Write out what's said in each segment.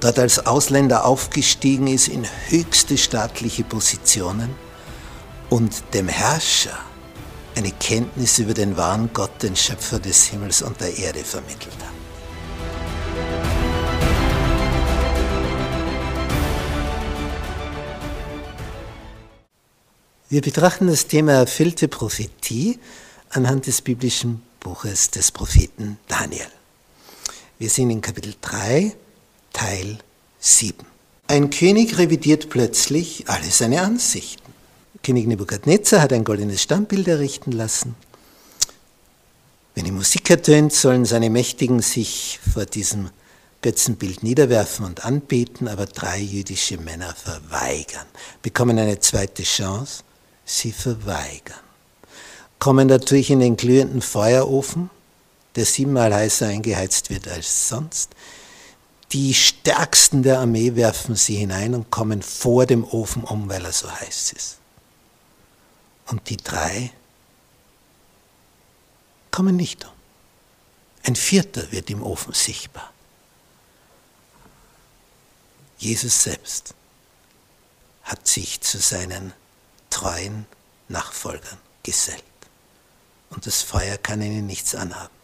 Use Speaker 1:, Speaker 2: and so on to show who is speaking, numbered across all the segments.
Speaker 1: dort als Ausländer aufgestiegen ist in höchste staatliche Positionen und dem Herrscher eine Kenntnis über den wahren Gott, den Schöpfer des Himmels und der Erde vermittelt hat. Wir betrachten das Thema erfüllte Prophetie anhand des biblischen Buches des Propheten Daniel. Wir sind in Kapitel 3, Teil 7. Ein König revidiert plötzlich alle seine Ansichten. König Nebukadnezar hat ein goldenes Stammbild errichten lassen. Wenn die Musik ertönt, sollen seine Mächtigen sich vor diesem Götzenbild niederwerfen und anbeten, aber drei jüdische Männer verweigern, bekommen eine zweite Chance, sie verweigern. Kommen natürlich in den glühenden Feuerofen, der siebenmal heißer eingeheizt wird als sonst. Die Stärksten der Armee werfen sie hinein und kommen vor dem Ofen um, weil er so heiß ist. Und die drei kommen nicht um. Ein vierter wird im Ofen sichtbar. Jesus selbst hat sich zu seinen treuen Nachfolgern gesellt. Und das Feuer kann ihnen nichts anhaben.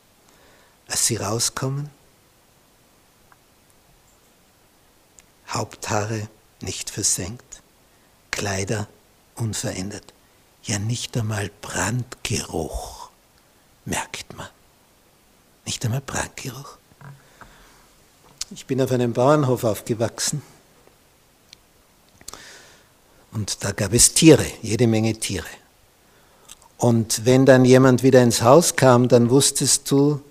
Speaker 1: Als sie rauskommen, Haupthaare nicht versenkt, Kleider unverändert, ja nicht einmal Brandgeruch merkt man. Nicht einmal Brandgeruch. Ich bin auf einem Bauernhof aufgewachsen und da gab es Tiere, jede Menge Tiere. Und wenn dann jemand wieder ins Haus kam, dann wusstest du,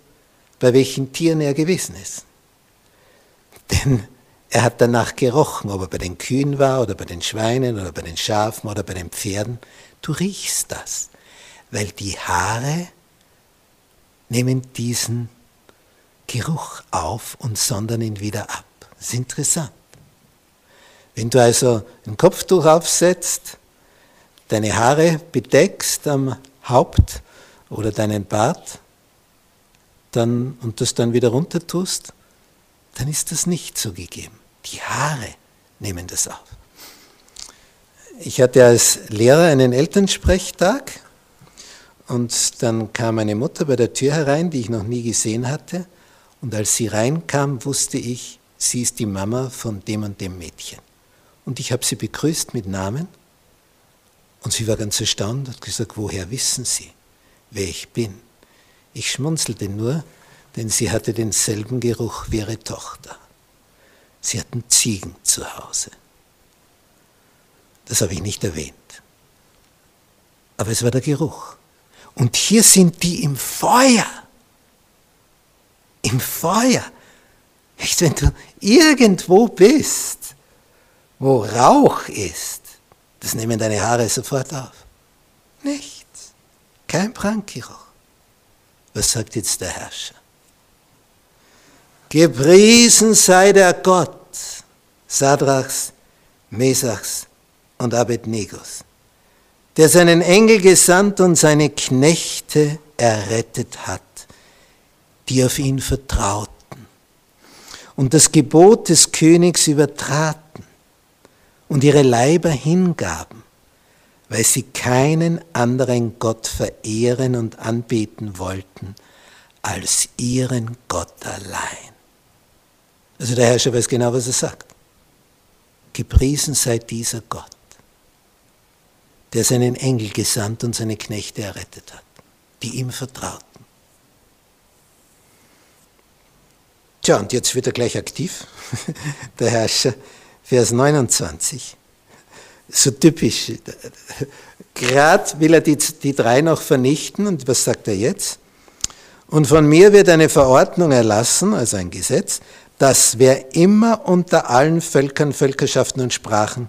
Speaker 1: bei welchen Tieren er gewesen ist. Denn er hat danach gerochen, ob er bei den Kühen war oder bei den Schweinen oder bei den Schafen oder bei den Pferden. Du riechst das, weil die Haare nehmen diesen Geruch auf und sondern ihn wieder ab. Das ist interessant. Wenn du also ein Kopftuch aufsetzt, deine Haare bedeckst am Haupt oder deinen Bart dann, und das dann wieder runter tust, dann ist das nicht so gegeben. Die Haare nehmen das auf. Ich hatte als Lehrer einen Elternsprechtag und dann kam meine Mutter bei der Tür herein, die ich noch nie gesehen hatte. Und als sie reinkam, wusste ich, sie ist die Mama von dem und dem Mädchen. Und ich habe sie begrüßt mit Namen. Und sie war ganz erstaunt und gesagt, woher wissen Sie, wer ich bin? Ich schmunzelte nur, denn sie hatte denselben Geruch wie ihre Tochter. Sie hatten Ziegen zu Hause. Das habe ich nicht erwähnt. Aber es war der Geruch. Und hier sind die im Feuer. Im Feuer. Echt, wenn du irgendwo bist, wo Rauch ist, das nehmen deine Haare sofort auf. Nichts. Kein Brandgeruch. Was sagt jetzt der Herrscher? Gepriesen sei der Gott Sadrachs, Mesachs und Abednegos, der seinen Engel gesandt und seine Knechte errettet hat, die auf ihn vertrauten und das Gebot des Königs übertraten und ihre Leiber hingaben, weil sie keinen anderen Gott verehren und anbeten wollten als ihren Gott allein. Also der Herrscher weiß genau, was er sagt. Gepriesen sei dieser Gott, der seinen Engel gesandt und seine Knechte errettet hat, die ihm vertrauten. Tja, und jetzt wird er gleich aktiv, der Herrscher, Vers 29. So typisch. Gerade will er die, die drei noch vernichten und was sagt er jetzt? Und von mir wird eine Verordnung erlassen, also ein Gesetz, dass wer immer unter allen Völkern, Völkerschaften und Sprachen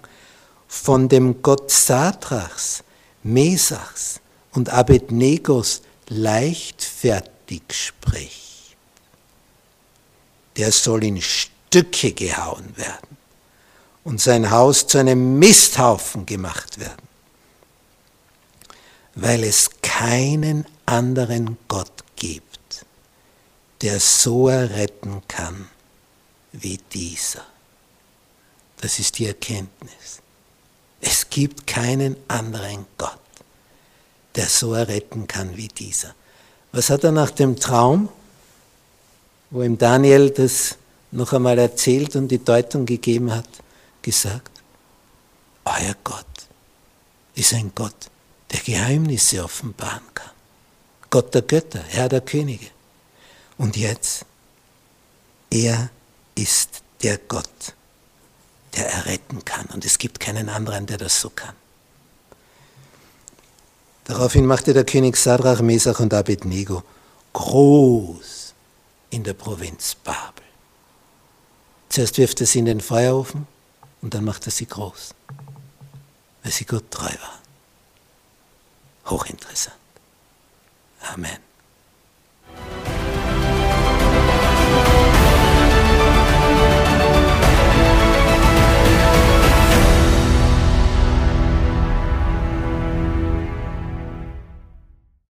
Speaker 1: von dem Gott Sadrachs, Mesachs und Abednegos leichtfertig spricht, der soll in Stücke gehauen werden und sein Haus zu einem Misthaufen gemacht werden, weil es keinen anderen Gott gibt, der so erretten kann wie dieser. Das ist die Erkenntnis. Es gibt keinen anderen Gott, der so erretten kann wie dieser. Was hat er nach dem Traum, wo ihm Daniel das noch einmal erzählt und die Deutung gegeben hat, gesagt? Euer Gott ist ein Gott, der Geheimnisse offenbaren kann. Gott der Götter, Herr der Könige. Und jetzt, er ist der Gott, der erretten kann. Und es gibt keinen anderen, der das so kann. Daraufhin machte der König Sadrach, Mesach und Abednego groß in der Provinz Babel. Zuerst wirft er sie in den Feuerofen und dann macht er sie groß, weil sie Gott treu waren. Hochinteressant. Amen.